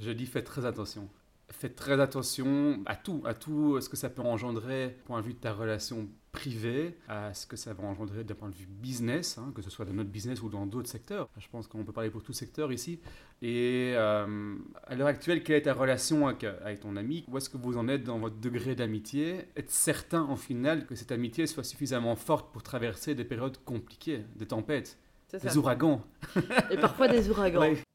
Je dis faites très attention. Faites très attention à tout, à tout ce que ça peut engendrer point de vue de ta relation privée, à ce que ça va engendrer d'un point de vue business, hein, que ce soit dans notre business ou dans d'autres secteurs. Je pense qu'on peut parler pour tout secteur ici. Et euh, à l'heure actuelle, quelle est ta relation avec, avec ton ami? Où est-ce que vous en êtes dans votre degré d'amitié? Être certain, en final, que cette amitié soit suffisamment forte pour traverser des périodes compliquées, des tempêtes, des ouragans? Et parfois des ouragans. Ouais.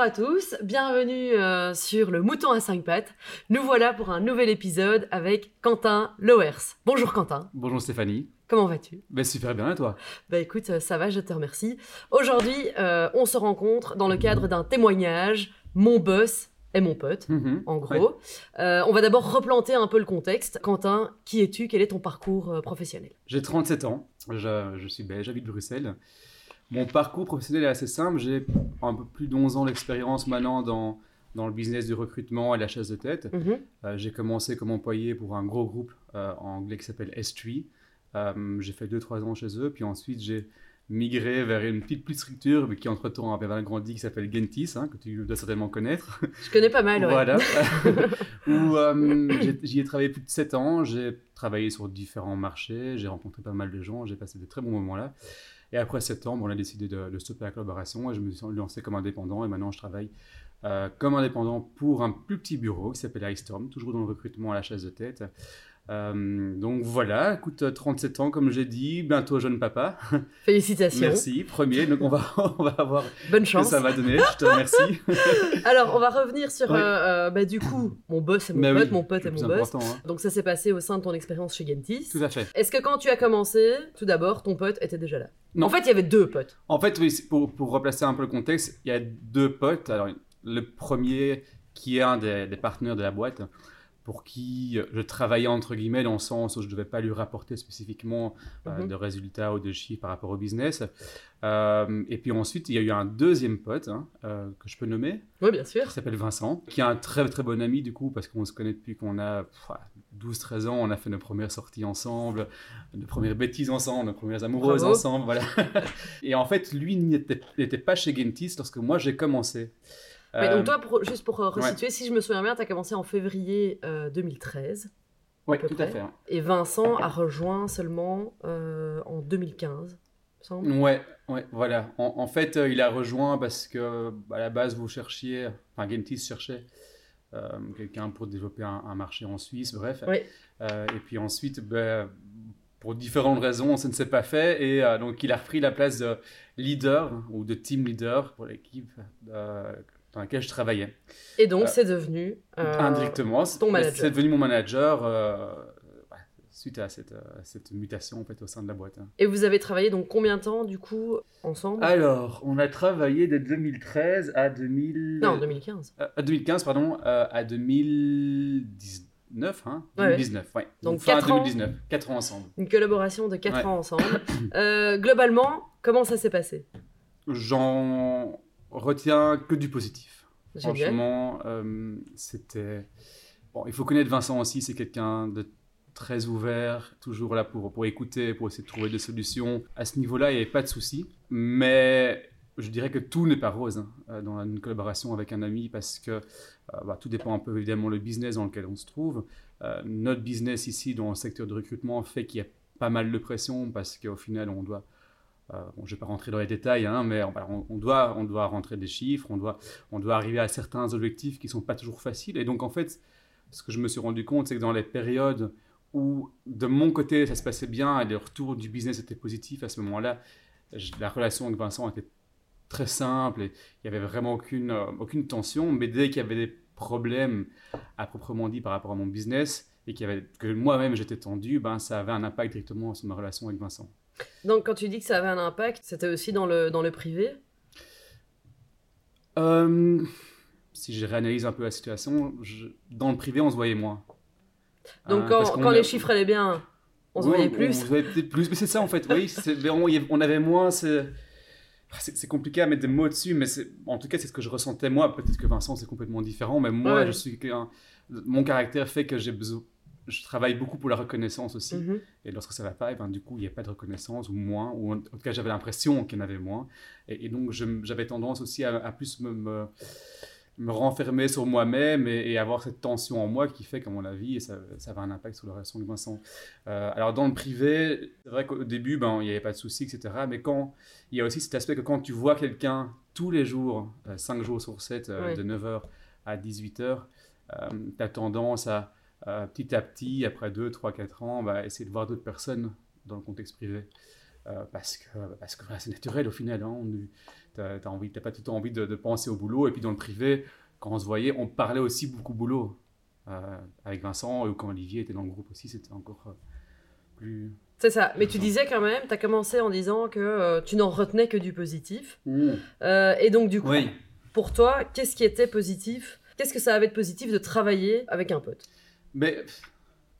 Bonjour à tous, bienvenue euh, sur le Mouton à 5 pattes. Nous voilà pour un nouvel épisode avec Quentin Lowers. Bonjour Quentin, Bonjour Stéphanie. comment vas-tu? Ben, super bien, et toi? Bah écoute, euh, ça va, je te remercie. Aujourd'hui, euh, on se rencontre dans le cadre d'un témoignage. Mon boss est mon pote. Mhm. En gros, Euh, on va d'abord replanter un peu le contexte. Quentin, qui es-tu? Quel est ton parcours professionnel? J'ai 37 ans, je, je suis belge, j'habite Bruxelles. Mon parcours professionnel est assez simple, j'ai un peu plus d'11 ans d'expérience maintenant dans, dans le business du recrutement et la chasse de tête. Mhm. Euh, j'ai commencé comme employé pour un gros groupe euh, anglais qui s'appelle S3. Euh, j'ai fait 2-3 ans chez eux, puis ensuite j'ai migré vers une petite plus structure, mais qui entre-temps avait agrandi, qui s'appelle Gentis, hein, que tu dois certainement connaître. Je connais pas mal, ouais. Voilà. Où j'y ai travaillé plus de 7 ans. J'ai travaillé sur différents marchés. J'ai rencontré pas mal de gens. J'ai passé de très bons moments là. Et après 7 ans, bon, on a décidé de, stopper la collaboration et je me suis lancé comme indépendant. Et maintenant, je travaille euh, comme indépendant pour un plus petit bureau qui s'appelle iStorm, toujours dans le recrutement à la chasse de tête. Euh, donc voilà, écoute, 37 ans, comme j'ai dit, bientôt jeune papa. Félicitations. Merci, premier. Donc on va, on va voir Bonne ce que chance. ça va donner. Je te remercie. Alors, on va revenir sur, euh, euh, bah, du coup, mon boss est mon pote, oui, mon pote plus mon boss. hein. Donc ça s'est passé au sein de ton expérience chez Gentis. Tout à fait. Est-ce que quand tu as commencé, tout d'abord, ton pote était déjà là? Non. En fait, il y avait deux potes. En fait, oui, pour, pour replacer un peu le contexte, il y a deux potes. Alors, le premier, qui est un des, des partenaires de la boîte, pour qui je travaillais entre guillemets dans le sens où je ne devais pas lui rapporter spécifiquement euh, Mhm. de résultats ou de chiffres par rapport au business. Euh, et puis ensuite, il y a eu un deuxième pote hein, euh, que je peux nommer, Oui, bien sûr. qui s'appelle Vincent, qui est un très très bon ami du coup, parce qu'on se connaît depuis qu'on a pff, 12-13 ans, on a fait nos premières sorties ensemble, nos premières bêtises ensemble, nos premières amoureuses Bravo. ensemble, voilà. Et en fait, lui n'était n'était pas chez Gentis lorsque moi j'ai commencé. Mais Euh, donc toi, pour- juste pour euh, resituer, si je me souviens bien, tu as commencé en février euh, 2013. ouais, peu tout à fait. hein. Et Vincent a rejoint seulement euh, en 2015, il me semble. Ouais, ouais, voilà. En, en fait, euh, il a rejoint parce que bah, à la base, vous cherchiez, enfin, Gentis cherchait euh, quelqu'un pour développer un, un marché en Suisse, bref. Oui. Euh, et puis ensuite, ben, pour différentes raisons, ça ne s'est pas fait. Et euh, donc, il a repris la place de leader ou de team leader pour l'équipe euh, dans laquelle je travaillais. Et donc, Euh, c'est devenu... euh, Indirectement, c'est- ton manager. c'est devenu mon manager euh, ouais, suite à cette, euh, cette mutation en fait, au sein de la boîte. hein. Et vous avez travaillé donc combien de temps, du coup, ensemble? Alors, on a travaillé de 2013 à 2000... Non, 2015. euh, à 2015, pardon, à 2019, hein Ouais, ouais. 2019, ouais. Donc, fin quatre ans. 2019, 4 ans ensemble. Une collaboration de 4 Ouais. ans ensemble. Globalement, comment ça s'est passé? J'en retiens que du positif. Génial. Franchement, euh, c'était... Bon, il faut connaître Vincent aussi, c'est quelqu'un de très ouvert, toujours là pour, pour écouter, pour essayer de trouver des solutions. À ce niveau-là, il n'y avait pas de souci. Mais je dirais que tout n'est pas rose hein, euh, dans une collaboration avec un ami parce que euh, bah, tout dépend un peu évidemment le business dans lequel on se trouve. Euh, notre business ici dans le secteur de recrutement fait qu'il y a pas mal de pression parce qu'au final, on doit bon, je ne vais pas rentrer dans les détails, hein, mais on, on- doit, on doit rentrer des chiffres, on doit, on doit arriver à certains objectifs qui ne sont pas toujours faciles. Et donc, en fait, ce que je me suis rendu compte, c'est que dans les périodes où, de mon côté, ça se passait bien et le retour du business était positif, à ce moment-là, la relation avec Vincent était très simple et il n'y avait vraiment aucune, euh, aucune tension. Mais dès qu'il y avait des problèmes à proprement dit par rapport à mon business et avait, que moi-même j'étais tendu, ben, ça avait un impact directement sur ma relation avec Vincent. Donc, quand tu dis que ça avait un impact, c'était aussi dans le, dans le privé? Euh, si je réanalyse un peu la situation, je- dans le privé, on se voyait moins. Donc Hein, quand, quand a- les chiffres allaient bien, on se voyait On plus. se voyait peut-être plus, mais c'est ça en fait. Oui, on, avait- on avait moins. C'est c'est- compliqué à mettre des mots dessus, mais en tout cas, c'est ce que je ressentais moi. Peut-être que Vincent, c'est complètement différent, mais moi, Ouais. je suis Mon caractère fait que j'ai besoin. Je travaille beaucoup pour la reconnaissance aussi. Mhm. Et lorsque ça va pas, et ben, du coup, il n'y a pas de reconnaissance ou moins, ou en en tout cas, j'avais l'impression qu'il y en avait moins. Et, et donc, j'avais tendance aussi à, à plus me, me, me renfermer sur moi-même et, et avoir cette tension en moi qui fait qu'à mon avis, et ça, ça avait un impact sur la relation avec Vincent. Euh, alors, dans le privé, c'est vrai qu'au début, ben, il n'y avait pas de soucis, etc. Mais quand, il y a aussi cet aspect que quand tu vois quelqu'un tous les jours, 5 jours sur 7, Ouais. de 9h à 18h, tu as tendance à, euh, petit à petit, après 2, 3, 4 ans, bah, essayer de voir d'autres personnes dans le contexte privé. Euh, parce que, parce que voilà, c'est naturel au final. Hein, tu n'as pas tout le temps envie de, de penser au boulot. Et puis dans le privé, quand on se voyait, on parlait aussi beaucoup boulot. Euh, avec Vincent, ou quand Olivier était dans le groupe aussi, c'était encore plus... C'est ça. Mais tu disais quand même, tu as commencé en disant que tu n'en retenais que du positif. Et donc du coup, Oui. pour toi, qu'est-ce qui était positif? Qu'est-ce que ça avait de positif de travailler avec un pote? Mais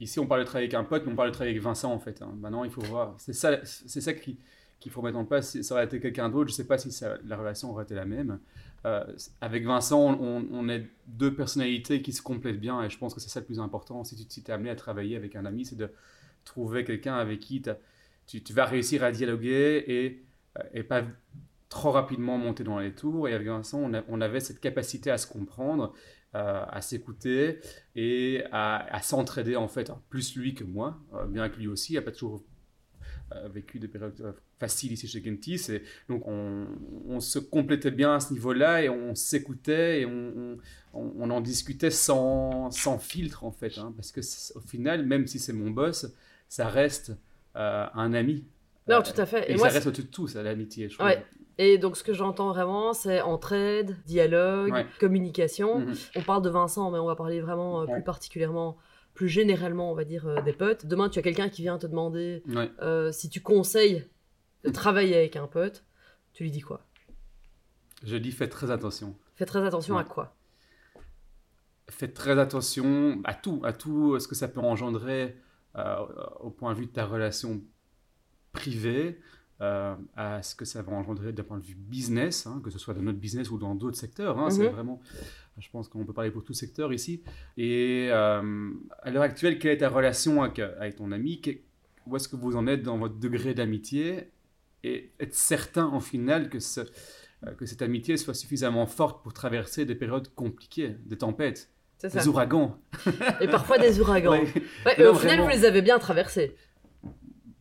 ici, on parle de travailler avec un pote, mais on parle de travailler avec Vincent, en fait. hein. Maintenant, il faut voir. C'est ça, ça qui- qu'il faut mettre en place. Si ça aurait été quelqu'un d'autre, je ne sais pas si la relation aurait été la même. Euh, avec Vincent, on, on est deux personnalités qui se complètent bien, et je pense que c'est ça le plus important. Si tu si es amené à travailler avec un ami, c'est de trouver quelqu'un avec qui tu, tu vas réussir à dialoguer et, euh, et pas trop rapidement monter dans les tours. Et avec Vincent, on, on avait cette capacité à se comprendre, euh, à s'écouter et à, à s'entraider en fait, Alors, plus lui que moi, euh, bien que lui aussi n'a pas toujours euh, vécu des périodes faciles ici chez Gentis. Et donc on, on se complétait bien à ce niveau-là et on s'écoutait et on, on- on en discutait sans, sans filtre en fait. hein, parce que au final, même si c'est mon boss, ça reste un ami. Non, tout à fait. Et, Et ça moi, reste au-dessus de tout, ça, l'amitié, je. Ouais. Et donc, ce que j'entends vraiment, c'est entraide, dialogue, Ouais. communication. Mhm. On parle de Vincent, mais on va parler vraiment euh, plus particulièrement, plus généralement, on va dire, euh, des potes. Demain, tu as quelqu'un qui vient te demander euh, si tu conseilles de travailler avec un pote. Tu lui dis quoi? Je dis fais très attention. Fais très attention à quoi? Faites très attention à tout, à tout ce que ça peut engendrer au point de vue de ta relation privée, euh, à ce que ça va engendrer d'un point de vue business, hein, que ce soit dans notre business ou dans d'autres secteurs. hein, C'est Mhm. vraiment, je pense qu'on peut parler pour tout secteur ici. Et euh, à l'heure actuelle, quelle est ta relation avec, avec ton ami? Que- Où est-ce que vous en êtes dans votre degré d'amitié? Et être certain, en final, que, ce- euh, que cette amitié soit suffisamment forte pour traverser des périodes compliquées, des tempêtes, des ouragans? Et parfois des ouragans. Ouais. Ouais, Non, au final, vraiment. vous les avez bien traversés.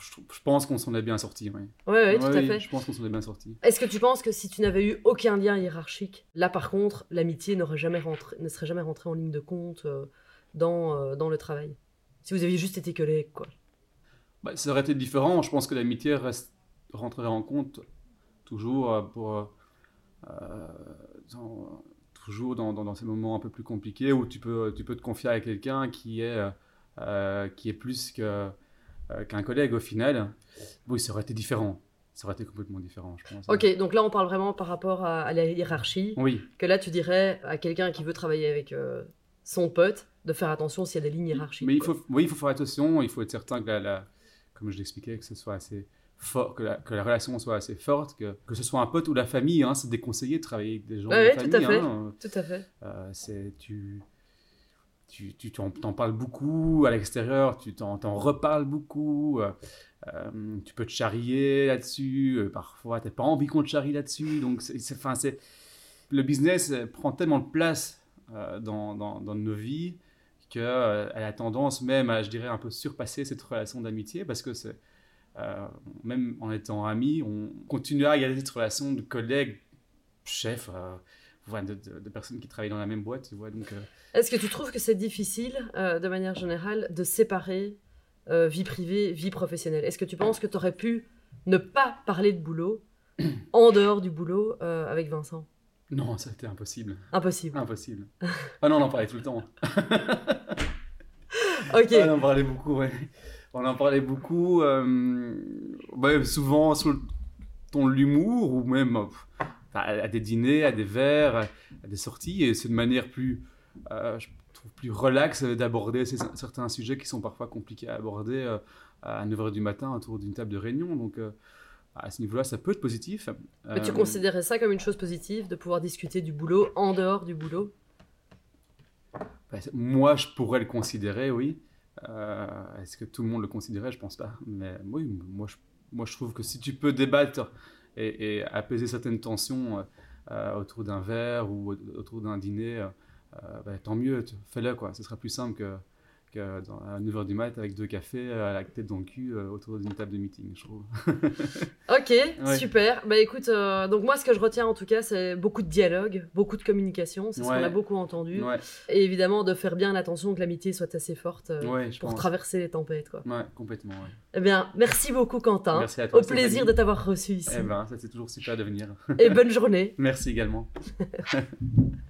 Je, je pense qu'on s'en est bien sorti. Oui. Ouais, ouais, tout à fait. Je pense qu'on s'en est bien sorti. Est-ce que tu penses que si tu n'avais eu aucun lien hiérarchique, là par contre, l'amitié n'aurait jamais rentré, ne serait jamais rentrée en ligne de compte euh, dans, euh, dans le travail? Si vous aviez juste été collègues, quoi. Bah, ça aurait été différent. Je pense que l'amitié reste, rentrerait en compte toujours euh, pour. dans- toujours dans, dans- dans ces moments un peu plus compliqués où tu peux, tu peux te confier à quelqu'un qui est, euh, qui est plus que, qu'un collègue au final. Oui, ça aurait été différent. Ça aurait été complètement différent, je pense. Ok, donc là on parle vraiment par rapport à, à la hiérarchie, Oui, que là tu dirais à quelqu'un qui veut travailler avec euh, son pote de faire attention s'il y a des lignes hiérarchiques. mais il quoi. faut, oui, il faut faire attention. Il faut être certain que, la, la- comme je l'expliquais, que ce soit assez fort, que la, que la relation soit assez forte, que, que ce soit un pote ou la famille. Hein, c'est déconseillé de travailler avec des gens Ouais, de ouais, la tout à famille. fait. hein. Tout à fait. Euh, c'est tu tu tu t'en, parles beaucoup à l'extérieur, tu t'en, t'en reparles beaucoup. euh, euh, tu peux te charrier là-dessus. euh, parfois, t'as pas envie qu'on te charrie là-dessus. Donc, c'est, c'est, le business prend tellement de place dans, dans, nos vies qu'elle a tendance même à, je dirais, un peu surpasser cette relation d'amitié parce que même en étant amis, on continue à garder cette relation de collègue, chef, de, de- de personnes qui travaillent dans la même boîte. Tu vois, donc, euh, Est-ce que tu trouves que c'est difficile, euh, de manière générale, de séparer euh, vie privée, vie professionnelle? Est-ce que tu penses que tu aurais pu ne pas parler de boulot en dehors du boulot avec Vincent? Non, ça a été impossible. Impossible. Impossible. Ah non, on en parlait tout le temps. Ok. Ah, on en parlait beaucoup, ouais. On en parlait beaucoup, euh, souvent sur le ton de l'humour ou même à, des dîners, à des verres, à, des sorties. Et c'est une manière plus, euh, je trouve, plus relaxe d'aborder certains sujets qui sont parfois compliqués à aborder euh, à 9h du matin autour d'une table de réunion. Donc, euh, à ce niveau-là, ça peut être positif. Mais tu considérais ça comme une chose positive, de pouvoir discuter du boulot en dehors du boulot? Bah, Moi, je pourrais le considérer, oui. Est-ce que tout le monde le considérait? Je pense pas. Mais oui, moi je, moi, je trouve que si tu peux débattre et, apaiser certaines tensions euh, euh, autour d'un verre ou autour d'un dîner, euh, bah, tant mieux, fais-le quoi. Ce sera plus simple que à 9h du mat avec deux cafés à la tête dans le cul autour d'une table de meeting, je trouve. ok, super. Bah écoute, donc moi ce que je retiens en tout cas, c'est beaucoup de dialogue, beaucoup de communication, c'est ce qu'on a beaucoup entendu. Et évidemment de faire bien attention que l'amitié soit assez forte pour traverser les tempêtes. Quoi. Ouais, complètement. Eh bien, merci beaucoup Quentin. Merci à toi. Au plaisir de t'avoir reçu ici. Eh ben, c'est toujours super de venir. Et bonne journée. merci également.